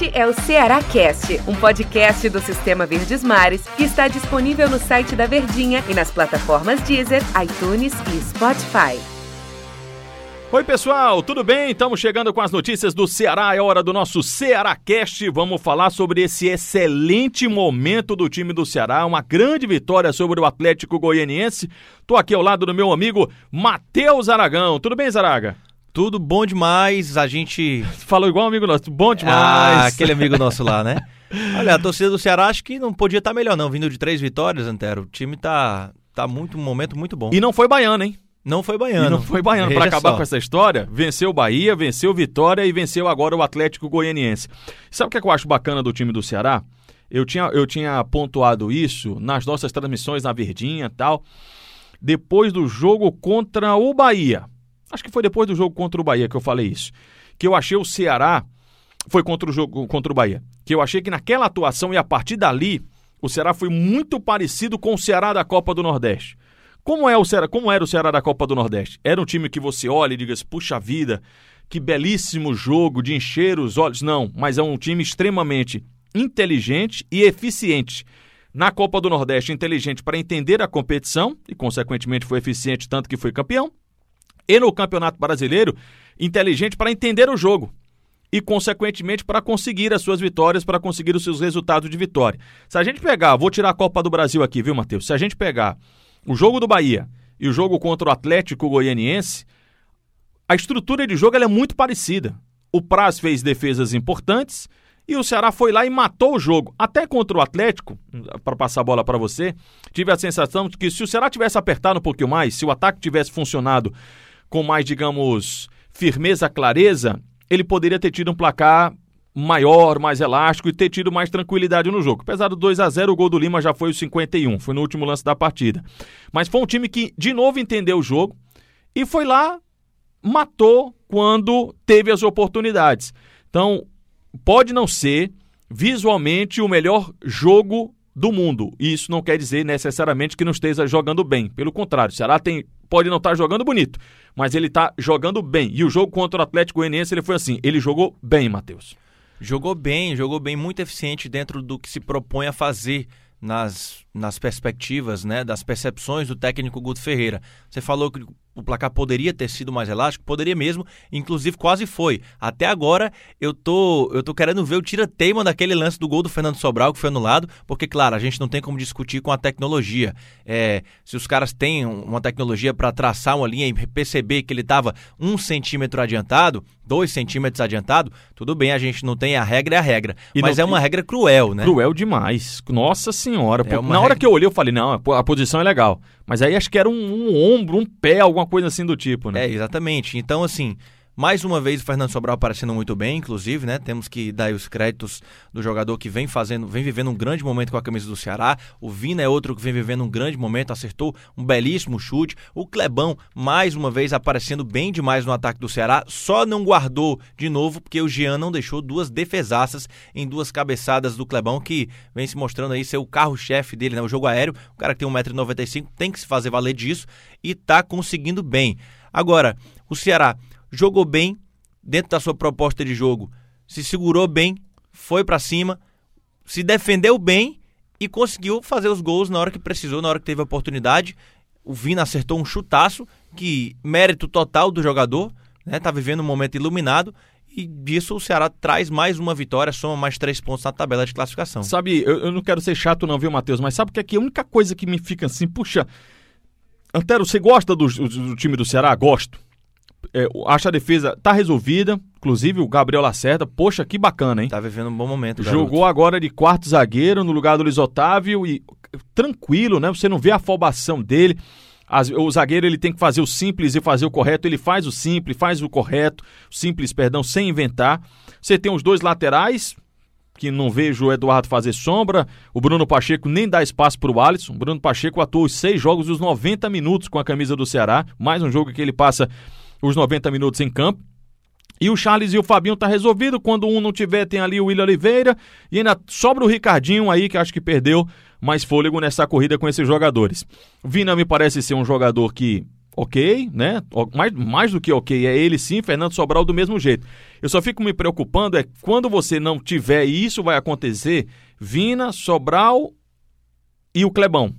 Este é o Ceará Cast, um podcast do Sistema Verdes Mares que está disponível no site da Verdinha e nas plataformas Deezer, iTunes e Spotify. Oi, pessoal, tudo bem? Estamos chegando com as notícias do Ceará. É hora do nosso Ceará Cast. Vamos falar sobre esse excelente momento do time do Ceará, uma grande vitória sobre o Atlético Goianiense. Tô aqui ao lado do meu amigo Matheus Aragão. Tudo bem, Zaraga? Tudo bom demais. A gente. Falou igual um amigo nosso. Bom demais. Ah, aquele amigo nosso lá, né? Olha, a torcida do Ceará acho que não podia estar melhor, não. Vindo de três vitórias, Antero. O time tá, tá muito, um momento muito bom. E não foi baiano, hein? Não foi baiano. E não foi baiano. Para acabar só. com essa história, venceu o Bahia, venceu Vitória e venceu agora o Atlético Goianiense. Sabe o que, é que eu acho bacana do time do Ceará? Eu tinha, eu tinha pontuado isso nas nossas transmissões na Verdinha e tal. Depois do jogo contra o Bahia. Acho que foi depois do jogo contra o Bahia que eu falei isso. Que eu achei o Ceará. Foi contra o jogo contra o Bahia. Que eu achei que naquela atuação e a partir dali, o Ceará foi muito parecido com o Ceará da Copa do Nordeste. Como, é o Ceará, como era o Ceará da Copa do Nordeste? Era um time que você olha e diga assim, puxa vida, que belíssimo jogo de encher os olhos. Não, mas é um time extremamente inteligente e eficiente. Na Copa do Nordeste, inteligente para entender a competição e, consequentemente, foi eficiente tanto que foi campeão. E no Campeonato Brasileiro, inteligente para entender o jogo e, consequentemente, para conseguir as suas vitórias, para conseguir os seus resultados de vitória. Se a gente pegar, vou tirar a Copa do Brasil aqui, viu, Matheus? Se a gente pegar o jogo do Bahia e o jogo contra o Atlético Goianiense, a estrutura de jogo é muito parecida. O Praz fez defesas importantes e o Ceará foi lá e matou o jogo. Até contra o Atlético, para passar a bola para você, tive a sensação de que se o Ceará tivesse apertado um pouquinho mais, se o ataque tivesse funcionado com mais, digamos, firmeza, clareza, ele poderia ter tido um placar maior, mais elástico e ter tido mais tranquilidade no jogo. Apesar do 2 a 0 o gol do Lima já foi o 51, foi no último lance da partida. Mas foi um time que, de novo, entendeu o jogo e foi lá, matou quando teve as oportunidades. Então, pode não ser visualmente o melhor jogo do mundo. E isso não quer dizer necessariamente que não esteja jogando bem. Pelo contrário, o Ceará tem, pode não estar jogando bonito, mas ele está jogando bem. E o jogo contra o Atlético Goianiense ele foi assim, ele jogou bem, Matheus. Jogou bem, jogou bem, muito eficiente dentro do que se propõe a fazer nas, nas perspectivas, né, das percepções do técnico Guto Ferreira. Você falou que o placar poderia ter sido mais elástico, poderia mesmo, inclusive quase foi. Até agora eu tô, eu tô querendo ver o tira-teima daquele lance do gol do Fernando Sobral que foi anulado, porque claro, a gente não tem como discutir com a tecnologia. É, se os caras têm uma tecnologia para traçar uma linha e perceber que ele estava um centímetro adiantado, dois centímetros adiantado, tudo bem, a gente não tem a regra é a regra. E mas não- é uma regra cruel, né? Cruel demais. Nossa senhora. É Pô, Na hora regra- que eu olhei, eu falei, não, a posição é legal. Mas aí acho que era um, um ombro, um pé, alguma coisa assim do tipo, né? É, exatamente. Então, assim, mais uma vez o Fernando Sobral aparecendo muito bem, inclusive, né? Temos que dar os créditos do jogador que vem fazendo, vem vivendo um grande momento com a camisa do Ceará. O Vina é outro que vem vivendo um grande momento, acertou um belíssimo chute. O Clebão, mais uma vez, aparecendo bem demais no ataque do Ceará. Só não guardou de novo, porque o Jean não deixou duas defesaças em duas cabeçadas do Clebão, que vem se mostrando aí ser o carro-chefe dele, né? O jogo aéreo. O cara que tem 1,95m tem que se fazer valer disso e tá conseguindo bem. Agora, o Ceará jogou bem dentro da sua proposta de jogo, se segurou bem, foi pra cima, se defendeu bem e conseguiu fazer os gols na hora que precisou, na hora que teve a oportunidade. O Vina acertou um chutaço, que mérito total do jogador, né? Tá vivendo um momento iluminado e disso o Ceará traz mais uma vitória, soma mais três pontos na tabela de classificação. Sabe, eu, eu não quero ser chato não, viu, Matheus? Mas sabe o que é que a única coisa que me fica assim, puxa... Antero, você gosta do, do- do time do Ceará? Gosto. É, acho a defesa tá resolvida, inclusive o Gabriel Lacerda, poxa, que bacana, hein? Tá vivendo um bom momento, garoto. Jogou agora de quarto zagueiro no lugar do Luiz Otávio e tranquilo, né? Você não vê a afobação dele. As- o zagueiro ele tem que fazer o simples e fazer o correto. Ele faz o simples, faz o correto, simples, perdão, sem inventar. Você tem os dois laterais, que não vejo o Eduardo fazer sombra. O Bruno Pacheco nem dá espaço para o Alisson. O Bruno Pacheco atuou os seis jogos dos 90 minutos com a camisa do Ceará. Mais um jogo que ele passa os 90 minutos em campo. E o Charles e o Fabinho tá resolvido. Quando um não tiver, tem ali o William Oliveira. E ainda sobra o Ricardinho aí, que acho que perdeu mais fôlego nessa corrida com esses jogadores. Vina me parece ser um jogador que ok, né? Mais, mais do que ok, é ele sim, Fernando Sobral do mesmo jeito. Eu só fico me preocupando é quando você não tiver, e isso vai acontecer, Vina, Sobral e o Clebão.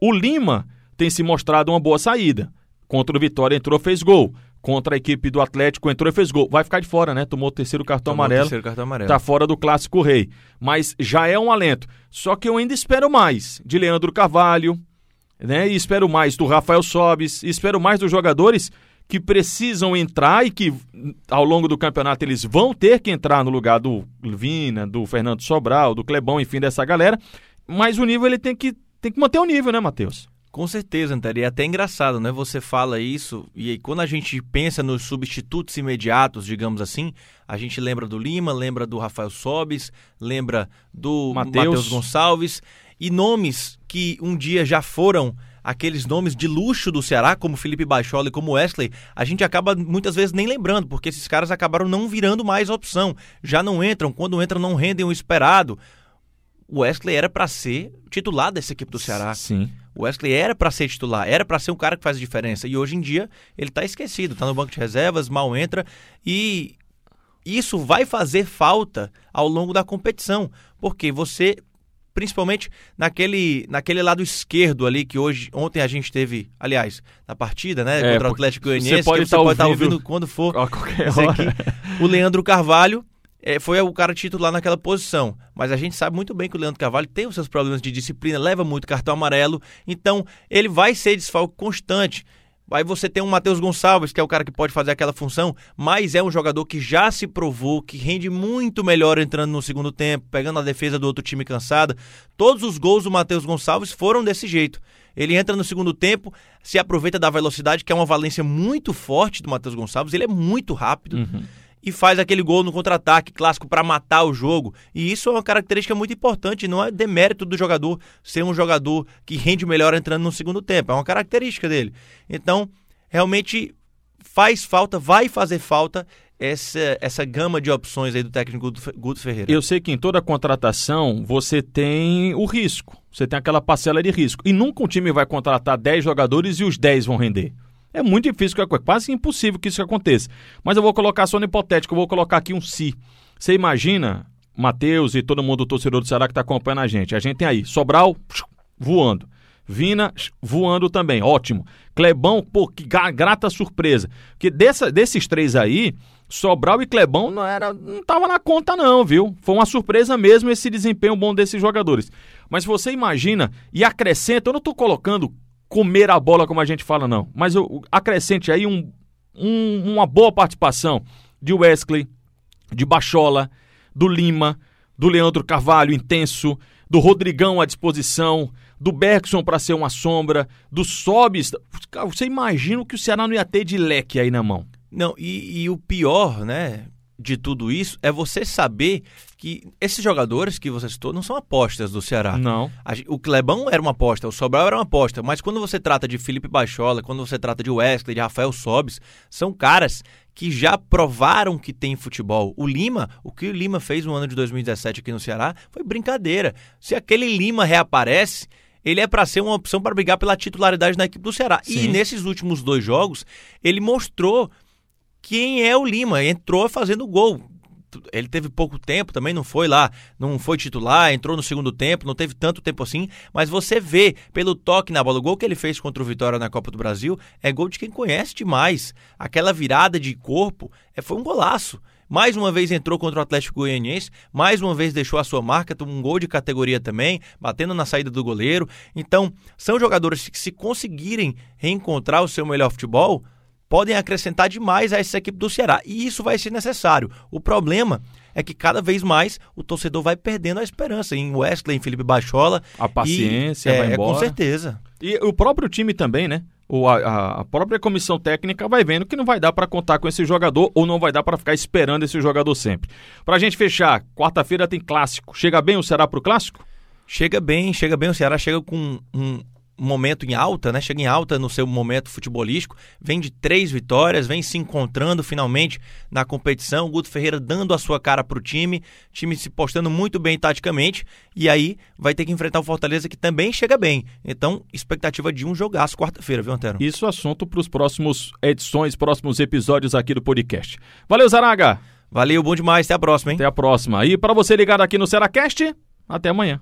O Lima tem se mostrado uma boa saída. Contra o Vitória entrou, fez gol. Contra a equipe do Atlético entrou e fez gol. Vai ficar de fora, né? Tomou o terceiro cartão Tomou o amarelo. terceiro cartão amarelo. Tá fora do clássico rei. Mas já é um alento. Só que eu ainda espero mais de Leandro Carvalho, né? E espero mais do Rafael Sobis, espero mais dos jogadores que precisam entrar e que ao longo do campeonato eles vão ter que entrar no lugar do Vina, do Fernando Sobral, do Clebão, enfim, dessa galera. Mas o nível ele tem que, tem que manter o nível, né, Matheus? Com certeza, Antero. E é até engraçado, né? Você fala isso e aí, quando a gente pensa nos substitutos imediatos, digamos assim, a gente lembra do Lima, lembra do Rafael Sobis, lembra do Matheus Gonçalves e nomes que um dia já foram aqueles nomes de luxo do Ceará, como Felipe Baixola e como Wesley, a gente acaba muitas vezes nem lembrando, porque esses caras acabaram não virando mais opção. Já não entram, quando entram não rendem o esperado. O Wesley era para ser titular dessa equipe do Ceará. Sim. O Wesley era para ser titular, era para ser um cara que faz a diferença. E hoje em dia ele tá esquecido, tá no banco de reservas, mal entra e isso vai fazer falta ao longo da competição, porque você principalmente naquele, naquele lado esquerdo ali que hoje ontem a gente teve, aliás, na partida, né, É, contra o Atlético Goianiense, você pode tá pode estar ouvindo- ouvindo quando for. A qualquer Esse aqui, hora. o Leandro Carvalho é, foi o cara titular naquela posição. Mas a gente sabe muito bem que o Leandro Carvalho tem os seus problemas de disciplina, leva muito cartão amarelo. Então, ele vai ser desfalque constante. Aí você tem um Matheus Gonçalves, que é o cara que pode fazer aquela função, mas é um jogador que já se provou, que rende muito melhor entrando no segundo tempo, pegando a defesa do outro time cansada. Todos os gols do Matheus Gonçalves foram desse jeito. Ele entra no segundo tempo, se aproveita da velocidade, que é uma valência muito forte do Matheus Gonçalves. Ele é muito rápido e faz aquele gol no contra-ataque clássico para matar o jogo. E isso é uma característica muito importante, não é demérito do jogador ser um jogador que rende melhor entrando no segundo tempo, é uma característica dele. Então, realmente faz falta, vai fazer falta essa, essa gama de opções aí do técnico Guto Fe- Guto Ferreira. Eu sei que em toda contratação você tem o risco, você tem aquela parcela de risco. E nunca um time vai contratar 10 jogadores e os 10 vão render. É muito difícil, é quase impossível que isso aconteça. Mas eu vou colocar só no hipotético, eu vou colocar aqui um si. Você imagina, Matheus e todo mundo, o torcedor do Ceará que está acompanhando a gente. A gente tem aí Sobral voando. Vina voando também, ótimo. Clebão, pô, que gra- grata surpresa. Porque dessa, desses três aí, Sobral e Clebão não era, não tava na conta não, viu? Foi uma surpresa mesmo esse desempenho bom desses jogadores. Mas você imagina e acrescenta, eu não tô colocando comer a bola como a gente fala não, mas acrescente aí um, um- uma boa participação de Wesley, de Bachola, do Lima, do Leandro Carvalho intenso, do Rodrigão à disposição, do Bergson para ser uma sombra, do Sobis. Você imagina o que o Ceará não ia ter de leque aí na mão. Não, e, e o pior, né, de tudo isso é você saber que esses jogadores que você citou não são apostas do Ceará. Não. O Clebão era uma aposta, o Sobral era uma aposta, mas quando você trata de Felipe Bachola, quando você trata de Wesley, de Rafael Sobis, são caras que já provaram que tem futebol. O Lima, o que o Lima fez no ano de 2017 aqui no Ceará foi brincadeira. Se aquele Lima reaparece, ele é para ser uma opção para brigar pela titularidade na equipe do Ceará. E Sim. nesses últimos dois jogos, ele mostrou quem é o Lima. Entrou fazendo gol. Ele teve pouco tempo também, não foi lá, não foi titular, entrou no segundo tempo, não teve tanto tempo assim, mas você vê pelo toque na bola, o gol que ele fez contra o Vitória na Copa do Brasil é gol de quem conhece demais. Aquela virada de corpo é, foi um golaço. Mais uma vez entrou contra o Atlético Goianiense, mais uma vez deixou a sua marca, um gol de categoria também, batendo na saída do goleiro. Então, são jogadores que se conseguirem reencontrar o seu melhor futebol, podem acrescentar demais a essa equipe do Ceará. E isso vai ser necessário. O problema é que cada vez mais o torcedor vai perdendo a esperança em Wesley, em Felipe Bachola. A paciência e, vai é, embora. Com certeza. E o próprio time também, né? O, a, a própria comissão técnica vai vendo que não vai dar para contar com esse jogador ou não vai dar para ficar esperando esse jogador sempre. Pra gente fechar, quarta-feira tem clássico. Chega bem o Ceará pro clássico? Chega bem, chega bem. O Ceará chega com um, momento em alta, né? Chega em alta no seu momento futebolístico, vem de três vitórias, vem se encontrando finalmente na competição. O Guto Ferreira dando a sua cara para o time, time se postando muito bem taticamente, e aí vai ter que enfrentar o Fortaleza que também chega bem. Então, expectativa de um jogaço quarta-feira, viu, Antero? Isso é assunto para os próximos edições, próximos episódios aqui do podcast. Valeu, Zaraga! Valeu, bom demais, até a próxima, hein? Até a próxima. E para você ligado aqui no Seracast, até amanhã.